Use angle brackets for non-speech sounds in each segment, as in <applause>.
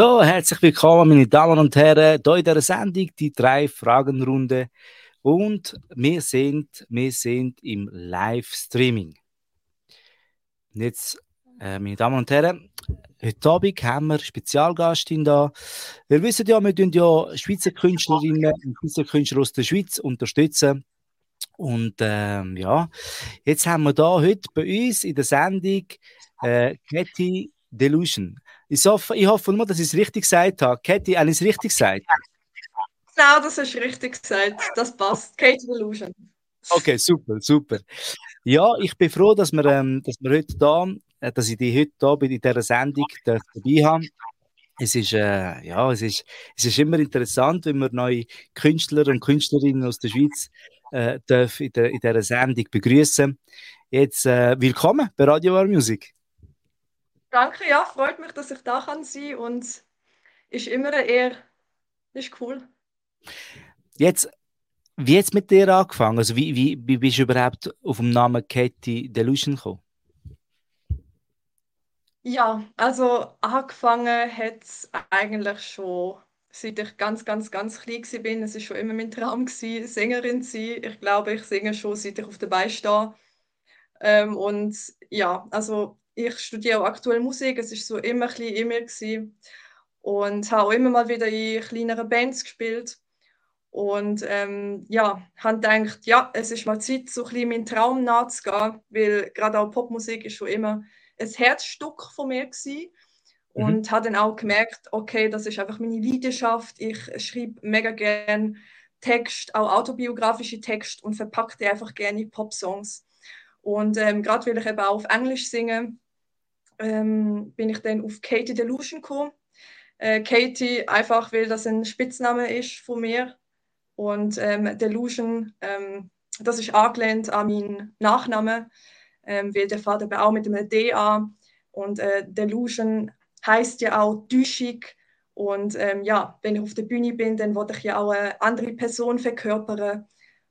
So, herzlich willkommen, meine Damen und Herren, hier in dieser Sendung, die drei Fragenrunde. Und wir sind, wir sind im Livestreaming. Jetzt, äh, meine Damen und Herren, heute Abend haben wir Spezialgastin da. Wir wissen ja, wir tun ja Schweizer Künstlerinnen und Schweizer Künstler aus der Schweiz unterstützen. Und ähm, ja, jetzt haben wir da heute bei uns in der Sendung äh, Katie Delusion. Ich hoffe, ich hoffe nur, dass ich es richtig gesagt habe. Katie, habe ich es richtig gesagt? Genau, das ist richtig gesagt. Das passt. Katie Delusion. Okay, super, super. Ja, ich bin froh, dass wir, ähm, dass wir heute da, äh, dass ich dich heute da bei dieser Sendung dabei habe. Es ist, äh, ja, es ist, es ist immer interessant, wenn wir neue Künstler und Künstlerinnen aus der Schweiz äh, in, der, in dieser Sendung begrüßen. Jetzt äh, willkommen bei Radio War Music. Danke, ja, freut mich, dass ich da kann sein und ist immer eher, ist cool. Jetzt, wie hat es mit dir angefangen? Also wie, wie, wie bist du überhaupt auf den Namen Katie Delusion gekommen? Ja, also angefangen hat es eigentlich schon seit ich ganz, ganz, ganz klein war. Es war schon immer mein Traum, gewesen, Sängerin zu sein. Ich glaube, ich singe schon, seit ich auf der Beine stehe. Ähm, und ja, also ich studiere auch aktuell Musik. Es war so immer ein bisschen in mir. Gewesen. Und habe auch immer mal wieder in kleineren Bands gespielt. Und ähm, ja, habe gedacht, ja, es ist mal Zeit, so ein bisschen meinen Traum nachzugehen, weil gerade auch Popmusik ist schon immer ein Herzstück von mir gewesen. Mhm. Und habe dann auch gemerkt, okay, das ist einfach meine Leidenschaft. Ich schreibe mega gerne Text, auch autobiografische Text und verpacke die einfach gerne in Popsongs. Und ähm, gerade weil ich eben auch auf Englisch singe, ähm, bin ich dann auf Katie Delusion gekommen. Äh, Katie einfach, weil das ein Spitzname ist von mir. Und ähm, Delusion, ähm, das ist angelehnt an meinen Nachnamen, ähm, weil der Vater auch mit einem D an. Und äh, Delusion heißt ja auch Düschig. Und ähm, ja, wenn ich auf der Bühne bin, dann wollte ich ja auch eine andere Person verkörpern,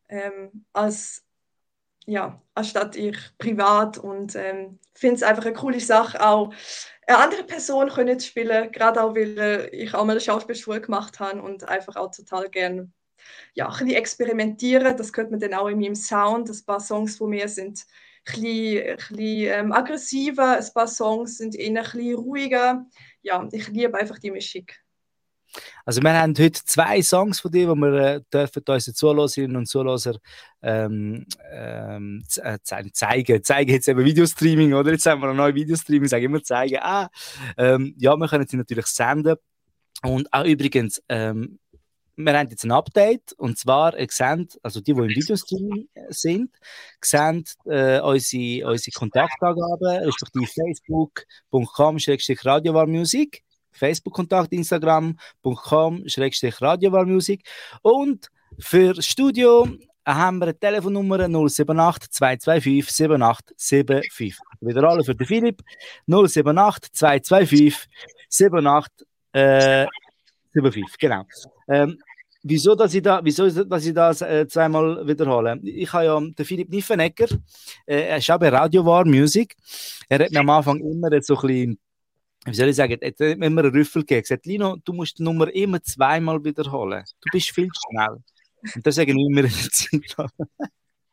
ähm, als, ja, anstatt ich privat. Und ähm, finde es einfach eine coole Sache, auch eine andere Person können zu spielen, gerade auch, weil äh, ich auch mal eine Schauspielschule gemacht habe und einfach auch total gerne ja, ein bisschen experimentieren. Das gehört man dann auch in meinem Sound. Ein paar Songs von mir sind bisschen, ein bisschen ähm, aggressiver, ein paar Songs sind eher ein bisschen ruhiger. Ja, ich liebe einfach die Mischung. Also wir haben heute zwei Songs von dir, die wir äh, dürfen unseren Zuhörerinnen und Zuhörern ähm, ähm, äh, zeigen. Zeigen jetzt eben Videostreaming, oder? Jetzt haben wir ein neues Videostreaming, sage immer zeigen. Ah, ähm, ja, wir können sie natürlich senden. Und auch übrigens, ähm, wir haben jetzt ein Update und zwar, ihr seht, also die, die im Videostream sind, sehen äh, unsere, unsere Kontaktangaben, respektive facebook.com-radiowarmusik, Facebook-Kontakt, Instagram.com-radiowarmusik und für das Studio haben wir eine Telefonnummer 078 225 7875. Wieder alle für den Philipp 078 225 7875. Äh, 75, genau. Ähm, Wieso, dass ich, da, wieso, dass ich das äh, zweimal wiederhole? Ich habe ja den Philipp Niffenegger, äh, er ist auch bei Radio War Music. Er hat mir am Anfang immer so ein bisschen, wie soll ich sagen, hat mir einen Rüffel gegeben. Gesagt, Lino, du musst die Nummer immer zweimal wiederholen. Du bist viel zu schnell. Und das sagen wir immer in der Zeit.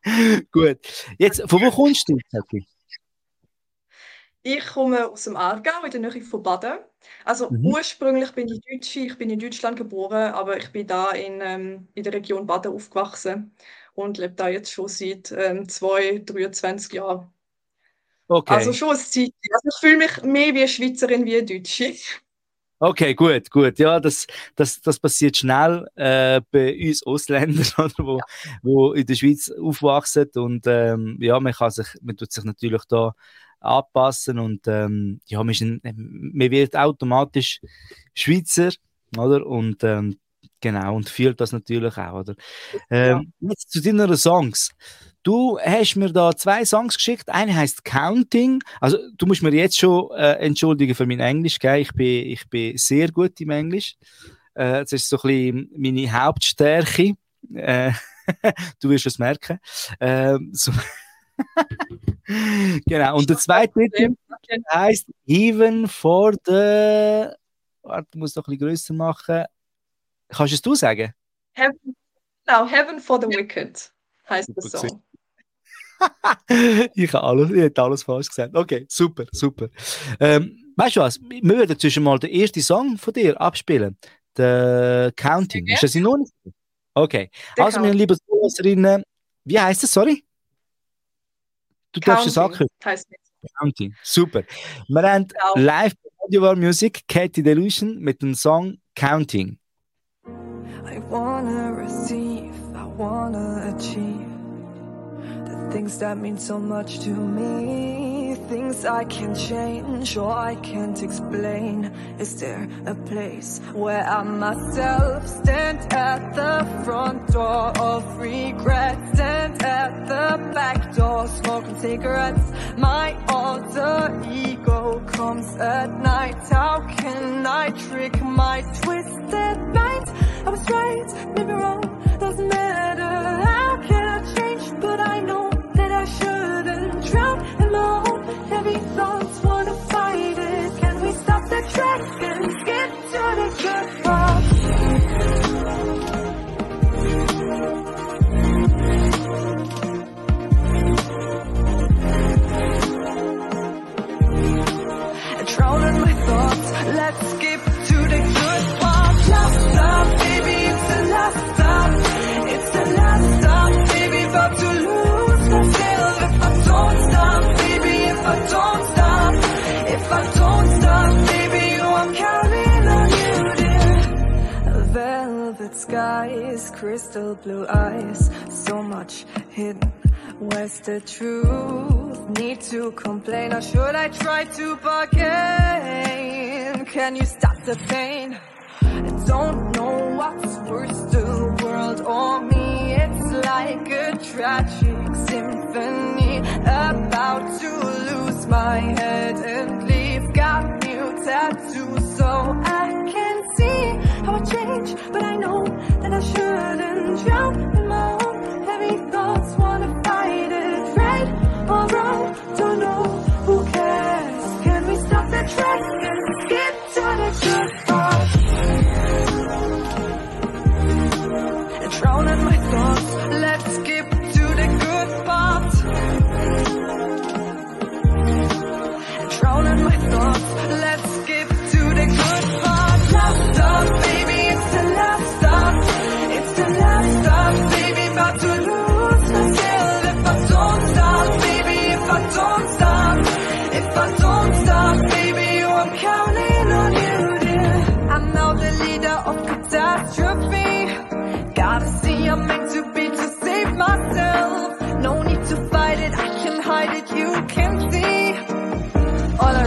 <laughs> Gut. Jetzt, von wo kommst du, Kathi? Ich komme aus dem Aargau, in der Nähe von Baden. Also mhm. ursprünglich bin ich Deutsche, ich bin in Deutschland geboren, aber ich bin da in, ähm, in der Region Baden aufgewachsen und lebe da jetzt schon seit ähm, zwei, 23 Jahren. Okay. Also schon ein Zeit. Also ich fühle mich mehr wie eine Schweizerin wie eine Deutsche. Okay, gut, gut. Ja, das, das, das passiert schnell äh, bei uns Ausländern, <laughs> oder, wo, wo in der Schweiz aufwachsen. Und ähm, ja, man, kann sich, man tut sich natürlich da anpassen und ähm, ja, man, ein, man wird automatisch Schweizer, oder? Und ähm, genau, und fühlt das natürlich auch, oder? Ähm, ja. Jetzt zu deinen Songs. Du hast mir da zwei Songs geschickt. Eine heißt Counting. Also du musst mir jetzt schon äh, entschuldigen für mein Englisch. Gell? Ich, bin, ich bin sehr gut im Englisch. Äh, das ist so ein bisschen meine Hauptstärke. Äh, <laughs> du wirst es merken. Äh, so <laughs> genau. Und der zweite heißt Even for the du musst noch ein bisschen grösser machen. Kannst du es du sagen? Heaven, no, Heaven for the Wicked heißt der Song. <laughs> ich habe alles, ich hätte alles falsch gesagt. Okay, super, super. Ähm, weißt du was? Wir würden zwischen mal den ersten Song von dir abspielen. Der Counting. Okay. Ist das in Ordnung? Okay. Der also, meine lieben Zuhörerinnen, wie heißt es? Sorry? Du darfst es ankündigen. Heißt. Counting. Super. Wir haben genau. live Radio War Music Katie Delusion mit dem Song Counting. I wanna receive, I wanna achieve the things that mean so much to me. Things I can change or I can't explain. Is there a place where I myself stand at the front door of regret? Stand at the back door, smoking cigarettes. My alter ego comes at night. How can I trick my twisted mind? I was right, maybe wrong, doesn't matter. How can I change? But I know that I shouldn't drown in my own heavy thoughts. Wanna fight it? Can we stop the track and skip to the good part? Crystal blue eyes, so much hidden. Where's the truth? Need to complain, or should I try to bargain? Can you stop the pain? I don't know what's worse, the world or me. It's like a tragic symphony, about to lose my head and leave. Got new tattoos, so I 让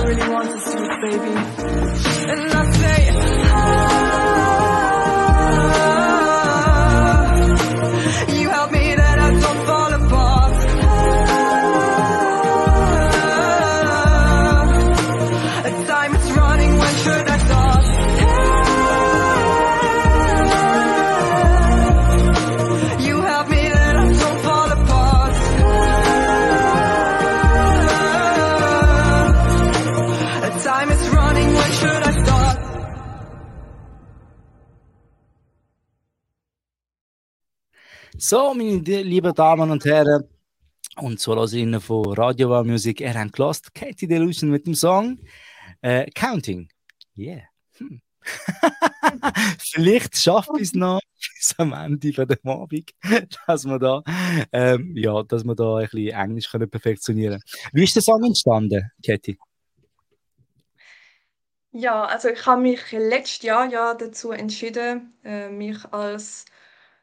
really want is you, baby. And I say, So, meine lieben Damen und Herren und Zuhörerinnen von Radio Wow Music, ihr habt gelost Katie Delusion mit dem Song äh, Counting. Yeah. Hm. <laughs> Vielleicht schafft es noch bis am Ende von dem Abend, <laughs> dass wir da, ähm, ja, dass wir da ein bisschen Englisch können perfektionieren Wie ist der Song entstanden, Katie? Ja, also ich habe mich letztes Jahr ja dazu entschieden, äh, mich als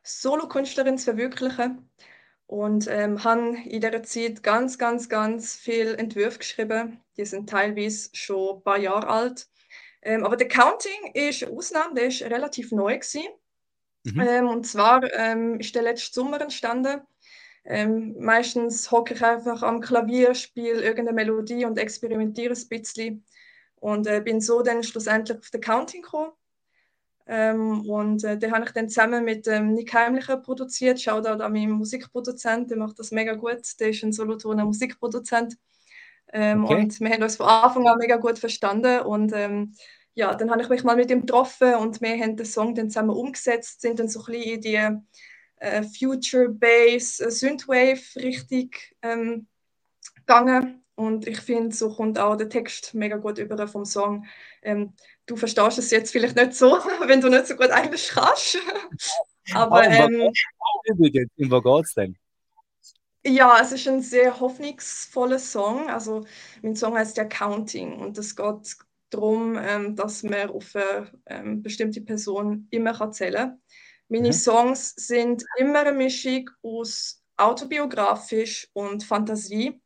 Solokünstlerin zu verwirklichen und ähm, habe in dieser Zeit ganz, ganz, ganz viel Entwürfe geschrieben. Die sind teilweise schon ein paar Jahre alt. Ähm, aber der Counting ist eine Ausnahme, der ist relativ neu gewesen. Mhm. Ähm, und zwar ähm, ist der letzte Sommer entstanden. Ähm, meistens hocke ich einfach am Klavier, spiele irgendeine Melodie und experimentiere ein bisschen. Und äh, bin so dann schlussendlich auf den Counting gekommen. Ähm, und äh, den habe ich dann zusammen mit ähm, Nick Heimlicher produziert. Shoutout an meinen Musikproduzent, der macht das mega gut. Der ist ein Solothurner Musikproduzent. Ähm, Okay. Und wir haben uns von Anfang an mega gut verstanden. Und ähm, ja, dann habe ich mich mal mit ihm getroffen und wir haben den Song dann zusammen umgesetzt, sind dann so ein bisschen in die äh, Future Bass, äh, Synthwave richtig ähm, gegangen. Und ich finde, so kommt auch der Text mega gut über vom Song. Ähm, du verstehst es jetzt vielleicht nicht so, <laughs> wenn du nicht so gut Englisch kannst. <laughs> Aber ähm, übrigens, um was geht es denn? Ja, es ist ein sehr hoffnungsvoller Song. Also mein Song heißt ja Counting und es geht darum, ähm, dass man auf eine ähm, bestimmte Person immer kann zählen kann. Meine mhm. Songs sind immer eine Mischung aus autobiografisch und Fantasie.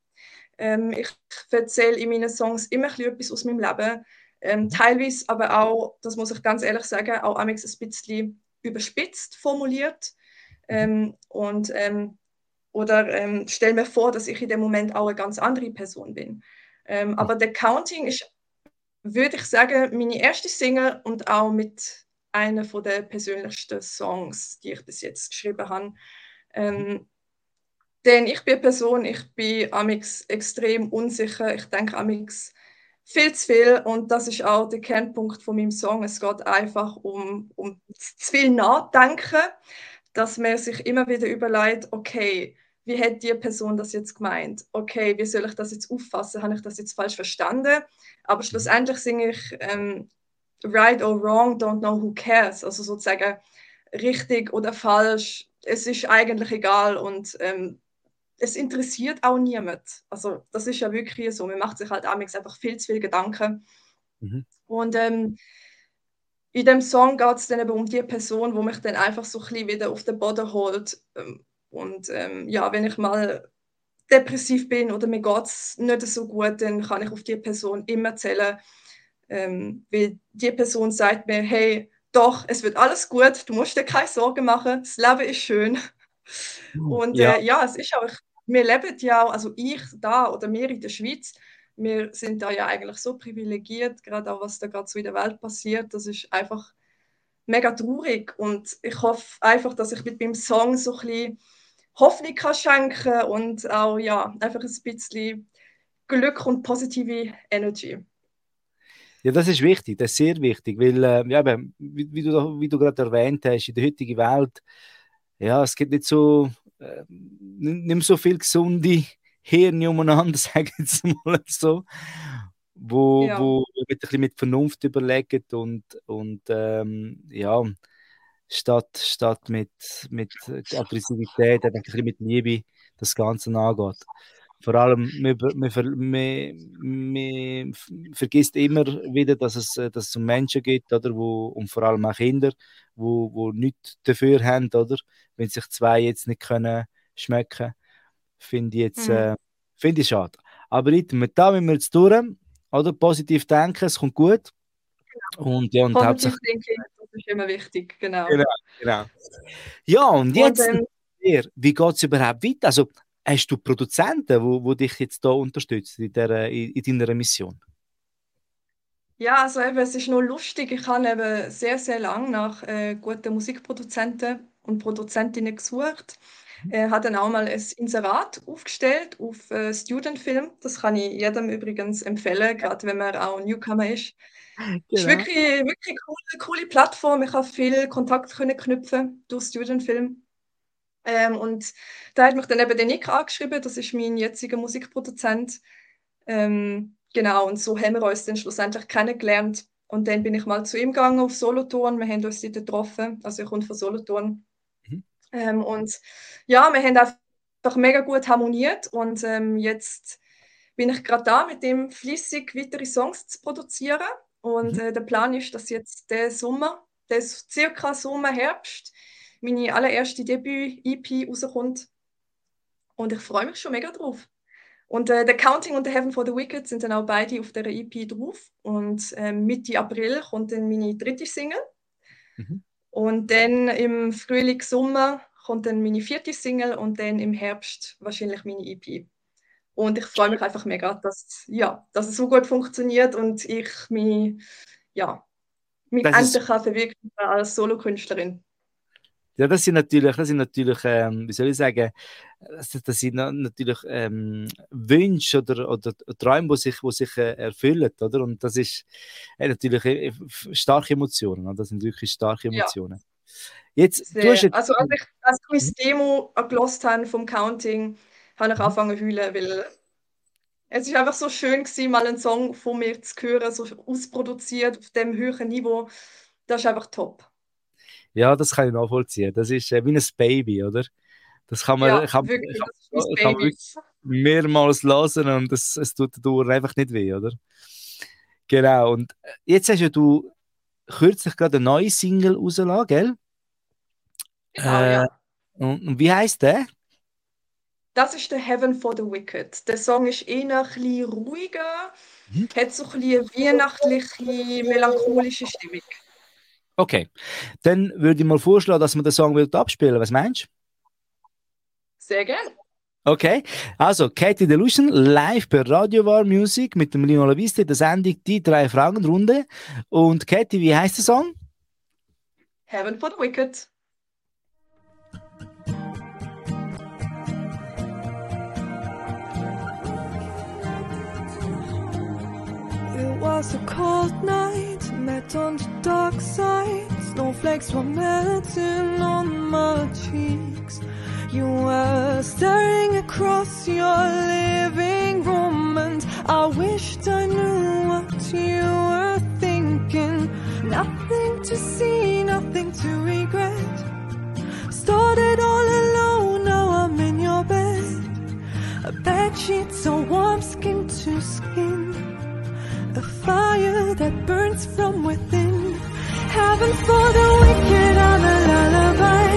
Ähm, ich erzähle in meinen Songs immer etwas aus meinem Leben. Ähm, mhm. teilweise aber auch, das muss ich ganz ehrlich sagen, auch ein bisschen überspitzt formuliert. Mhm. Ähm, und, ähm, oder ähm, stelle mir vor, dass ich in dem Moment auch eine ganz andere Person bin. Ähm, aber der Counting ist würde ich sagen, meine erste Single und auch mit einer der persönlichsten Songs, die ich bis jetzt geschrieben habe. Ähm, denn ich bin eine Person, ich bin amix extrem unsicher. Ich denke amix viel zu viel und das ist auch der Kernpunkt von meinem Song. Es geht einfach um, um zu viel Nachdenken, dass man sich immer wieder überlegt, okay, wie hat die Person das jetzt gemeint? Okay, wie soll ich das jetzt auffassen? Habe ich das jetzt falsch verstanden? Aber schlussendlich singe ich ähm, right or wrong, don't know who cares. Also sozusagen richtig oder falsch, es ist eigentlich egal und ähm, es interessiert auch niemand. Also das ist ja wirklich so. Man macht sich halt einfach viel zu viel Gedanken. Mhm. Und ähm, in dem Song geht es dann eben um die Person, wo mich dann einfach so ein bisschen wieder auf den Boden holt. Ähm, und ähm, ja, wenn ich mal depressiv bin oder mir geht es nicht so gut, dann kann ich auf die Person immer zählen. Ähm, weil die Person sagt mir, hey, doch, es wird alles gut, du musst dir keine Sorgen machen, das Leben ist schön. Hm, und ja, äh, ja es ist auch, wir leben ja auch, also ich da oder wir in der Schweiz, wir sind da ja eigentlich so privilegiert, gerade auch was da gerade so in der Welt passiert, das ist einfach mega traurig und ich hoffe einfach, dass ich mit meinem Song so ein bisschen Hoffnung kann schenken und auch ja, einfach ein bisschen Glück und positive Energy. Ja, das ist wichtig, das ist sehr wichtig, weil, äh, ja, wie, wie, du, wie du gerade erwähnt hast, in der heutigen Welt, ja, es gibt nicht so, äh, nicht mehr so viel gesunde Hirne umeinander, <laughs> sage ich jetzt mal so, wo, ja. wo mit, ein bisschen mit Vernunft überlegen und, und ähm, ja, statt, statt mit, mit Aggressivität, ein bisschen mit Liebe das Ganze angeht. Vor allem, man, man, man, man, vergisst immer wieder, dass es, dass es um Menschen geht, oder, wo, und vor allem auch Kinder, wo, wo nichts dafür haben, oder, wenn sich zwei jetzt nicht können schmecken, finde ich jetzt mhm. äh, finde ich schade. Aber mit da müssen wir jetzt durch, oder, positiv denken, es kommt gut. Genau. Und ja, und hauptsächlich ist immer wichtig, genau. Genau, genau. Ja, und jetzt, und, ähm, wie geht es überhaupt weiter? Also, hast du Produzenten, die wo, wo dich jetzt da unterstützen in, der, in, in deiner Mission? Ja, also eben, es ist nur lustig. Ich habe eben sehr, sehr lange nach äh, guten Musikproduzenten und Produzentinnen gesucht. Mhm. Äh, habe dann auch mal ein Inserat aufgestellt auf äh, Studentfilm. Das kann ich jedem übrigens empfehlen, gerade wenn man auch Newcomer ist. Genau. Es ist wirklich, wirklich eine coole, coole Plattform. Ich habe viel Kontakt können knüpfen durch Studentfilm. Ähm, und da hat mich dann eben der Nick angeschrieben, das ist mein jetziger Musikproduzent. Ähm, genau, und so haben wir uns dann schlussendlich kennengelernt. Und dann bin ich mal zu ihm gegangen auf Solothurn. Wir haben uns dort getroffen. Also, ich komme von Solothurn. Mhm. Ähm, und ja, wir haben einfach mega gut harmoniert. Und ähm, jetzt bin ich gerade da, mit dem flüssig weitere Songs zu produzieren. Und mhm. äh, der Plan ist, dass jetzt der Sommer, der circa Sommer, Herbst, meine allererste Debüt-EP rauskommt. Und ich freue mich schon mega drauf. Und äh, The Counting und The Heaven for the Wicked sind dann auch beide auf der EP drauf. Und äh, Mitte April kommt dann meine dritte Single. Mhm. Und dann im Frühling, Sommer kommt dann meine vierte Single und dann im Herbst wahrscheinlich meine EP. Und ich freue mich einfach mega, dass, ja, dass es so gut funktioniert und ich mich, ja, mich das endlich ist, kann verwirklichen als Solokünstlerin. Ja, das sind natürlich, das sind natürlich ähm, wie soll ich sagen, das, das sind natürlich ähm, Wünsche oder, oder Träume, die sich, die sich äh, erfüllen, oder? Und das ist äh, natürlich äh, starke Emotionen, oder? das sind wirklich starke Emotionen. Ja. Jetzt, du hast jetzt, also als ich, als ich meine Demo gelost habe vom Counting, habe ich mhm. angefangen zu heulen, weil es ist einfach so schön gewesen, mal einen Song von mir zu hören, so ausproduziert auf dem höheren Niveau. Das ist einfach top. Ja, das kann ich nachvollziehen. Das ist äh, wie ein Baby, oder? Das kann man, ja, kann, wirklich, kann, das kann man mehrmals lesen und es, es tut der Dauer einfach nicht weh, oder? Genau. Und äh, jetzt hast ja du kürzlich gerade eine neue Single rausgelassen, gell? Genau, äh, ja. Und, und wie heißt der? Das ist der Heaven for the Wicked. Der Song ist eher ein bisschen ruhiger, mhm. hat so ein bisschen weihnachtliche, melancholische Stimmung. Okay, dann würde ich mal vorschlagen, dass wir den Song wieder abspielen. Was meinst du? Sehr gerne. Okay, also Katie Delusion live per Radio War Music mit dem Lino Laviste, der Sendung Die drei Fragen Runde. Und Katie, wie heißt der Song? Heaven for the Wicked. It was a cold night, met on the dark side. Snowflakes were melting on my cheeks. You were staring across your living room, and I wished I knew what you were thinking. Nothing to see, nothing to regret. Started all alone, now I'm in your bed. A bed sheet so warm, skin to skin. Fire that burns from within. Heaven for the wicked, I'm a lullaby.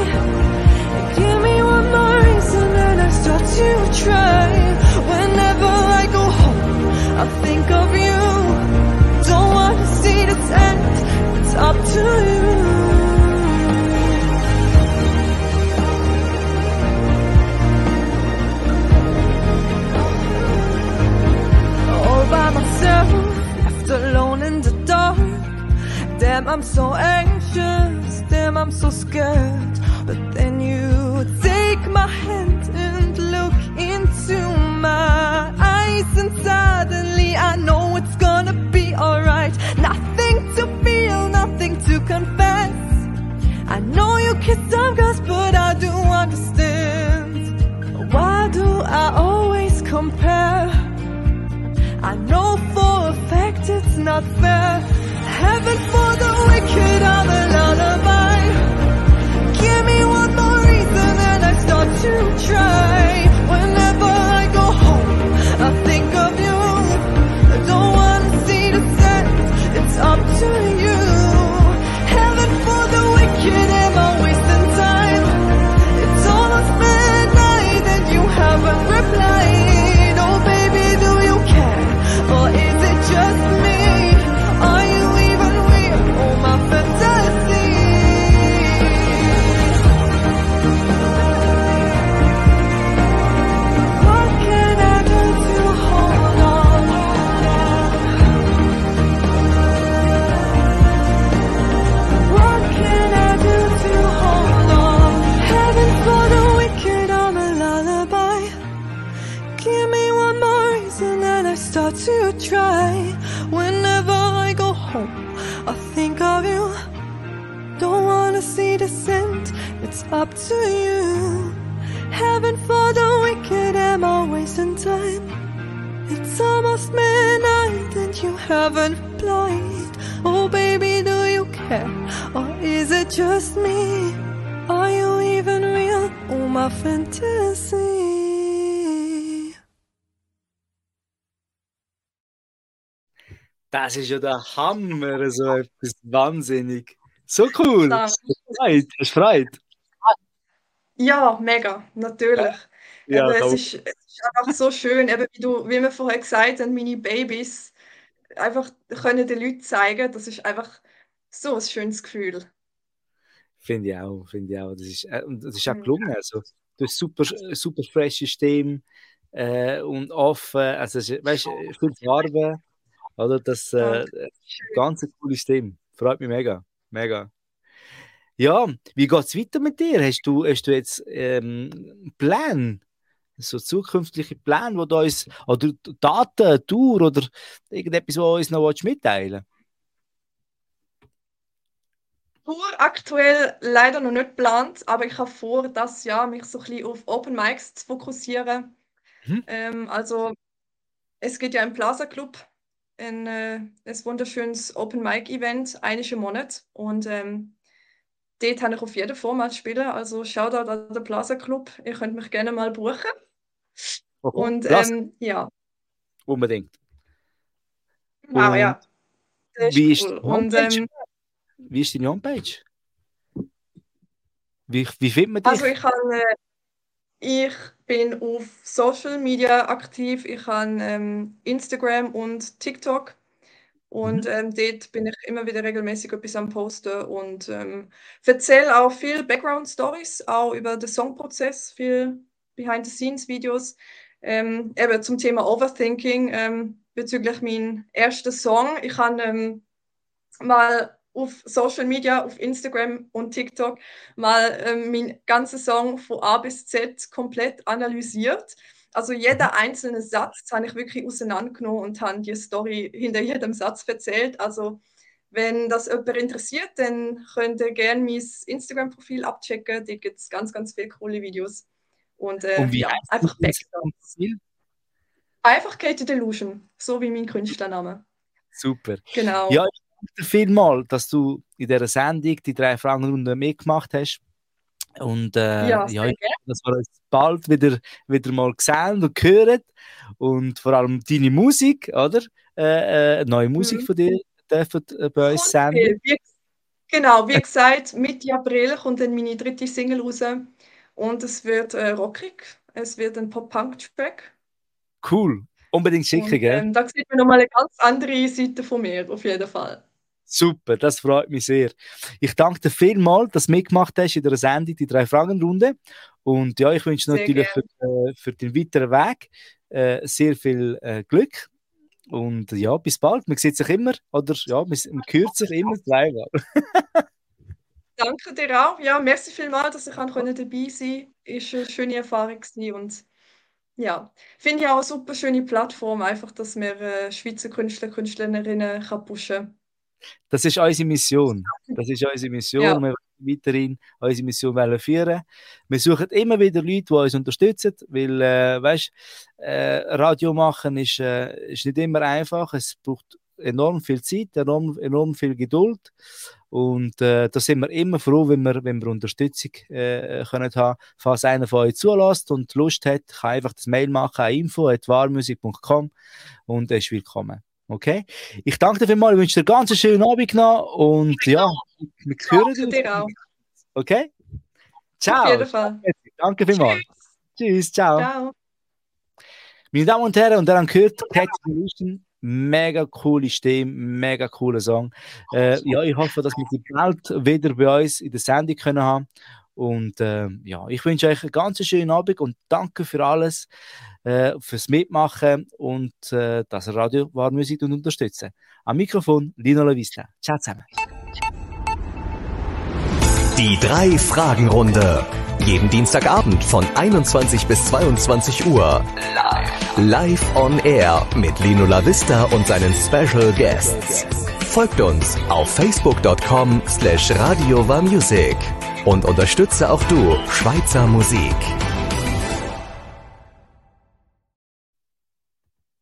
Give me one more reason and I start to try. Whenever I go home, I think of you. Don't want to see this end, it's up to you. I'm to try. Whenever I go home, I think of you. Don't wanna see the end, it's up to you. Heaven for the wicked, am I wasting time? It's almost midnight and you haven't replied. Oh baby, do you care? Or is it just me? Are you even real? Oh my fantasy. Das ist ja der Hammer, so etwas wahnsinnig. So cool. Du Freude? Ja, mega, natürlich. Ja, Eben, es ist, es ist einfach so schön, eben wie du, wie wir vorher gesagt haben, meine Babys einfach können den Leuten zeigen, das ist einfach so ein schönes Gefühl. Finde ich auch, finde ich auch. Das ist, äh, und das ist auch Mhm. gelungen. Also, du hast super, super freshes System äh, und offen. Also, es weißt du, viel Farbe. Oder? Das äh, Danke. ganz ein cooles Team. Freut mich mega. Mega. Ja, wie geht es weiter mit dir? Hast du, hast du jetzt ähm, Pläne? So zukünftige Pläne, wo du uns, oder Daten, Tour oder irgendetwas, was uns noch mitteilen Tour aktuell leider noch nicht geplant, aber ich habe vor, das Jahr mich so ein bisschen auf Open Mics zu fokussieren. Mhm. Ähm, also es geht ja im Plaza Club ein, äh, ein wunderschönes Open Mic Event, eines im Monat und ähm, dort habe ich auf jeden Format spielen. Also Shoutout an den Plaza Club. Ihr könnt mich gerne mal buchen. Okay. Und ähm, ja. Unbedingt. Genau, ja. Ist wie, cool. ist und, ähm, wie ist deine Homepage? Wie, wie findet man dich? Also ich, kann, äh, ich bin auf Social Media aktiv. Ich habe ähm, Instagram und TikTok. Und mhm. ähm, dort bin ich immer wieder regelmäßig etwas am Posten und ähm, erzähle auch viel Background-Stories, auch über den Songprozess, viel Behind-the-Scenes-Videos. Ähm, eben zum Thema Overthinking ähm, bezüglich meinem ersten Song. Ich habe ähm, mal auf Social Media, auf Instagram und TikTok mal ähm, meinen ganzen Song von A bis Z komplett analysiert also jeder mhm. einzelne Satz habe ich wirklich auseinandergenommen und habe die Story hinter jedem Satz erzählt. Also wenn das jemand interessiert, dann könnt ihr gerne mein Instagram-Profil abchecken. Da gibt es ganz, ganz viele coole Videos. Und, äh, und ja, einfach Background. Einfach Katie Delusion, so wie mein Künstlername. Super. Genau. Ja, ich danke dir vielmals, dass du in dieser Sendung die drei Fragenrunde mitgemacht hast. Und äh, ja, ja dass wir uns bald wieder, wieder mal sehen und hören. Und vor allem deine Musik, oder? Äh, äh, neue Musik mhm. von dir dürfen äh, bei uns senden. Genau, wie gesagt, Mitte April kommt dann meine dritte Single raus. Und es wird äh, rockig. Es wird ein Pop-Punk-Track. Cool. Unbedingt schicken, gell? Ähm, da sieht man nochmal eine ganz andere Seite von mir, auf jeden Fall. Super, das freut mich sehr. Ich danke dir vielmals, dass du mitgemacht hast in der Sendung, die drei Fragen-Runde. Und ja, ich wünsche natürlich für, äh, für, den weiteren Weg äh, sehr viel äh, Glück. Und ja, bis bald. Man sieht sich immer, oder ja, man, man hört sich immer dreimal. <laughs> Danke dir auch. Ja, merci vielmals, dass ich dabei sein konnte. War eine schöne Erfahrung und ja, finde ich auch eine super schöne Plattform, einfach, dass wir äh, Schweizer Künstler, Künstlerinnen kann pushen kann. Das ist unsere Mission. Das ist unsere Mission. Ja. Wir weiterhin unsere Mission führen. Wir suchen immer wieder Leute, die uns unterstützen, weil, äh, weißt, äh, Radio machen ist, äh, ist nicht immer einfach. Es braucht enorm viel Zeit, enorm, enorm viel Geduld. Und äh, da sind wir immer froh, wenn wir, wenn wir Unterstützung äh, können haben. Falls einer von euch zulässt und Lust hat, kann einfach das Mail machen an info.warmusik.com und er ist willkommen. Okay? Ich danke dir vielmals, ich wünsche dir ganz einen schönen Abend noch und ja, wir hören uns. dir auch. Okay? Ciao. Auf jeden Fall. Danke vielmals. Tschüss, Tschüss ciao. ciao. Meine Damen und Herren, und dann gehört Cat Solution. Mega coole Stimme, mega cooler Song. Äh, ja, ich hoffe, dass wir die bald wieder bei uns in der Sendung können haben. Und äh, ja, ich wünsche euch einen ganz schönen Abend und danke für alles äh, fürs Mitmachen und äh, das Radio Warmusik und unterstützen. Am Mikrofon Lino Lavista. Ciao zusammen. Die drei Fragenrunde. Jeden Dienstagabend von 21 bis 22 Uhr. Live. Live on Air mit Lino Lavista und seinen Special Guests. Folgt uns auf facebook.com slash radio und unterstütze auch du Schweizer Musik.